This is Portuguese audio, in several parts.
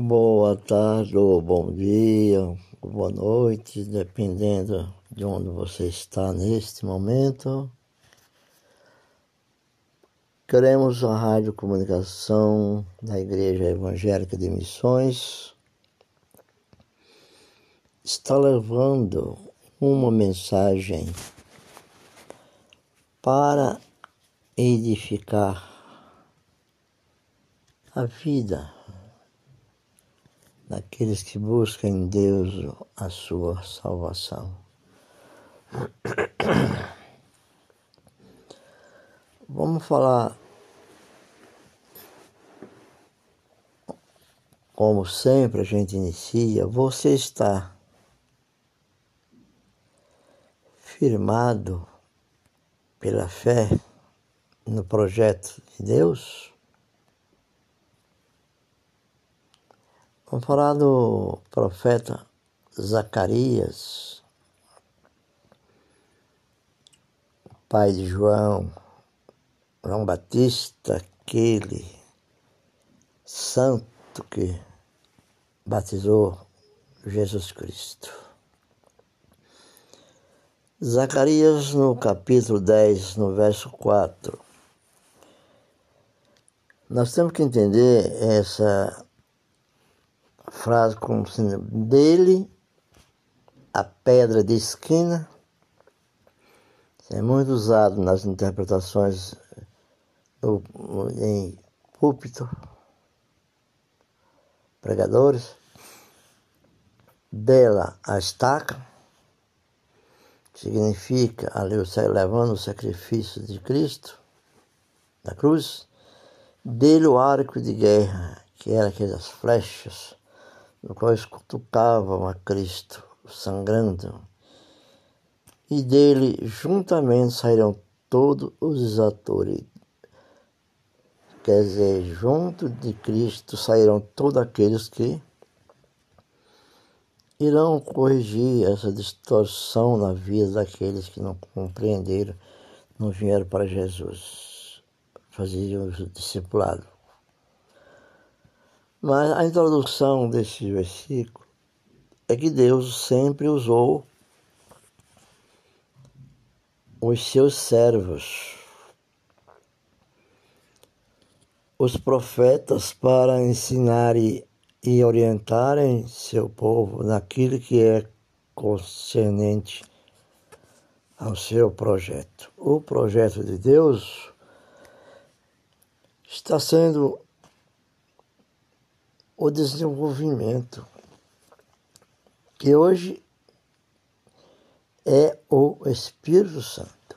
Boa tarde ou bom dia, ou boa noite, dependendo de onde você está neste momento. Queremos a Rádio Comunicação da Igreja Evangélica de Missões está levando uma mensagem para edificar a vida daqueles que buscam em Deus a sua salvação. Vamos falar, como sempre a gente inicia, você está firmado pela fé no projeto de Deus? Vamos falar do profeta Zacarias, pai de João, João Batista, aquele santo que batizou Jesus Cristo. Zacarias, no capítulo 10, no verso 4. Nós temos que entender essa frase como sendo dele a pedra de esquina. É muito usado nas interpretações do, em púlpito, pregadores. Dela a estaca, significa ali levando o sacrifício de Cristo na cruz. Dele o arco de guerra, que era aquelas flechas no qual cutucavam a Cristo, sangrando, e dele juntamente sairão todos os atores. Quer dizer, junto de Cristo sairão todos aqueles que irão corrigir essa distorção na vida daqueles que não compreenderam, não vieram para Jesus, faziam o discipulado. Mas a introdução desse versículo é que Deus sempre usou os seus servos, os profetas, para ensinar e, e orientarem seu povo naquilo que é concernente ao seu projeto. O projeto de Deus está sendo o desenvolvimento, que hoje é o Espírito Santo.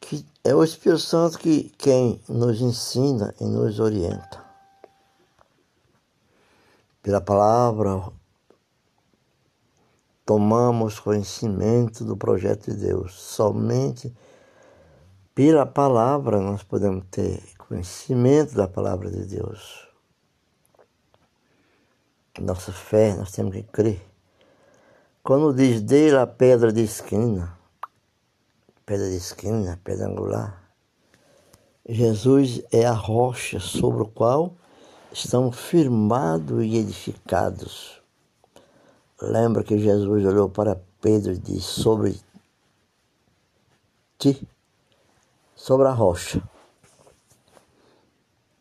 Que é o Espírito Santo que quem nos ensina e nos orienta. Pela palavra, tomamos conhecimento do projeto de Deus. Somente pela palavra nós podemos ter conhecimento da palavra de Deus. Nossa fé, nós temos que crer. Quando diz dele a pedra de esquina, pedra de esquina, pedra angular, Jesus é a rocha sobre o qual estamos firmados e edificados. Lembra que Jesus olhou para Pedro e disse: Sobre ti sobre a rocha.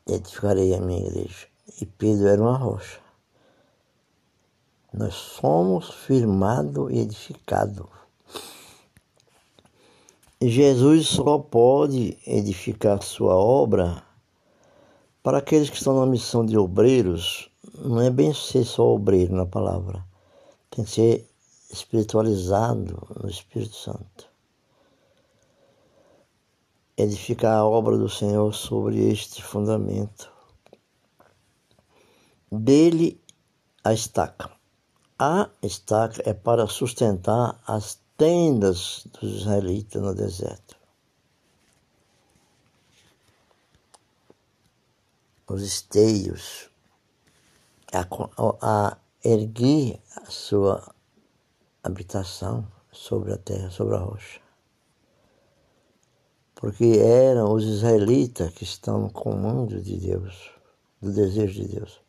Edificarei a minha igreja. E Pedro era uma rocha. Nós somos firmados e edificados. Jesus só pode edificar sua obra para aqueles que estão na missão de obreiros. Não é bem ser só obreiro na palavra. Tem que ser espiritualizado no Espírito Santo edificar a obra do Senhor sobre este fundamento. Dele a estaca. A estaca é para sustentar as tendas dos israelitas no deserto. Os esteios, a, a erguer a sua habitação sobre a terra, sobre a rocha porque eram os israelitas que estão no comando de Deus, do desejo de Deus.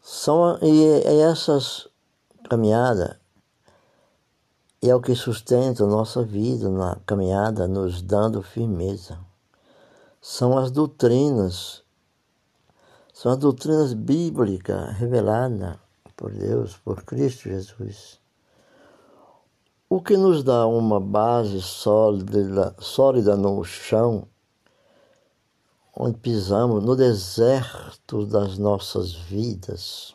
São, e, essas caminhadas é o que sustenta a nossa vida na caminhada, nos dando firmeza. São as doutrinas, são as doutrinas bíblicas reveladas por Deus, por Cristo Jesus. O que nos dá uma base sólida, sólida no chão, onde pisamos, no deserto das nossas vidas.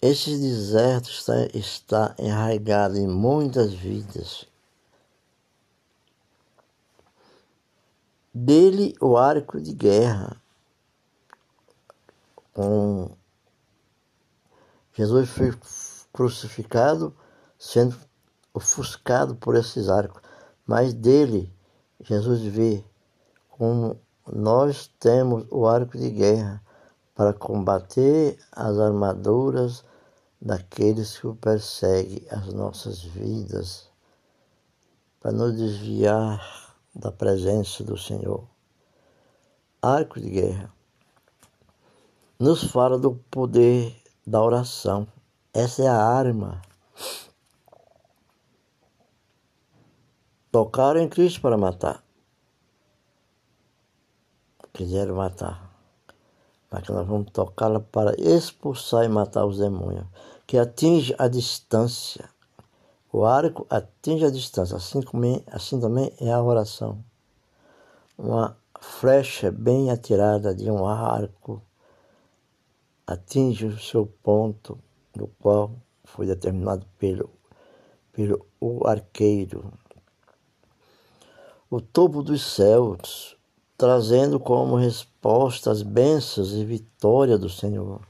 Esse deserto está, está enraizado em muitas vidas. Dele o arco de guerra, com Jesus foi crucificado, sendo ofuscado por esses arcos. Mas dele, Jesus vê como nós temos o arco de guerra para combater as armaduras daqueles que o perseguem as nossas vidas, para nos desviar da presença do Senhor. Arco de guerra nos fala do poder da oração. Essa é a arma. Tocaram em Cristo para matar. Quiseram matar. Mas nós vamos tocá-la para expulsar e matar os demônios. Que atinge a distância. O arco atinge a distância. Assim, como, assim também é a oração. Uma flecha bem atirada de um arco atinge o seu ponto do qual foi determinado pelo, pelo o arqueiro. O topo dos céus, trazendo como resposta as bênçãos e vitória do Senhor.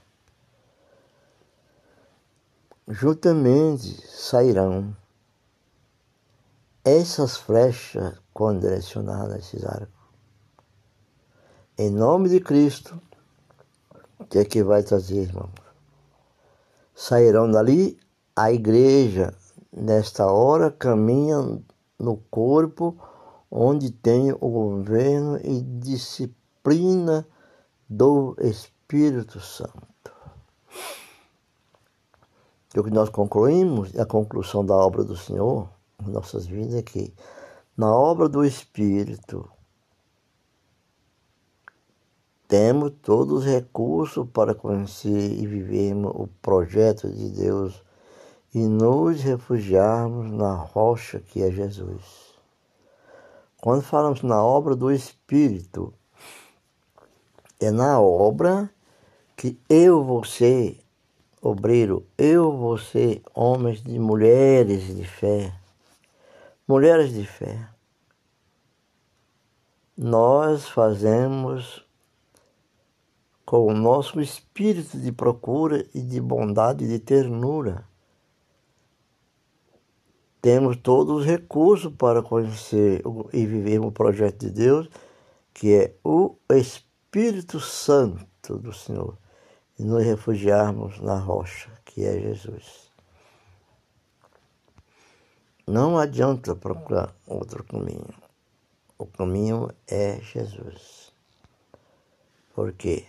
Juntamente sairão essas flechas condicionadas a esses arcos. Em nome de Cristo, o que é que vai trazer, irmão? Sairão dali a igreja, nesta hora caminham no corpo onde tem o governo e disciplina do Espírito Santo. o que nós concluímos, a conclusão da obra do Senhor em nossas vidas é que na obra do Espírito temos todos os recursos para conhecer e vivermos o projeto de Deus e nos refugiarmos na rocha que é Jesus. Quando falamos na obra do Espírito, é na obra que eu ser obreiro, eu ser homens e mulheres de fé, mulheres de fé. Nós fazemos com o nosso espírito de procura e de bondade e de ternura. Temos todos os recursos para conhecer e viver o projeto de Deus, que é o Espírito Santo do Senhor, e nos refugiarmos na rocha, que é Jesus. Não adianta procurar outro caminho. O caminho é Jesus. Por quê?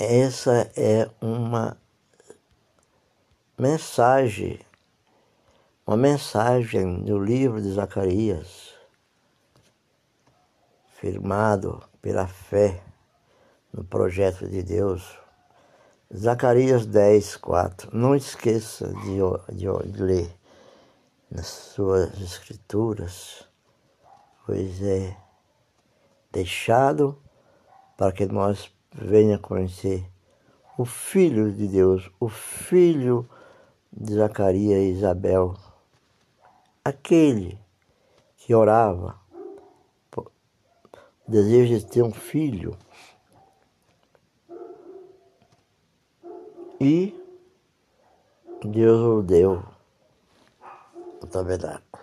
Essa é uma mensagem, uma mensagem no livro de Zacarias, firmado pela fé no projeto de Deus. Zacarias 10, 4. Não esqueça de, de, de ler nas suas escrituras, pois é deixado para que nós venha conhecer o Filho de Deus, o Filho de Zacarias e Isabel, aquele que orava, o desejo de ter um filho. E Deus o deu o tabernáculo.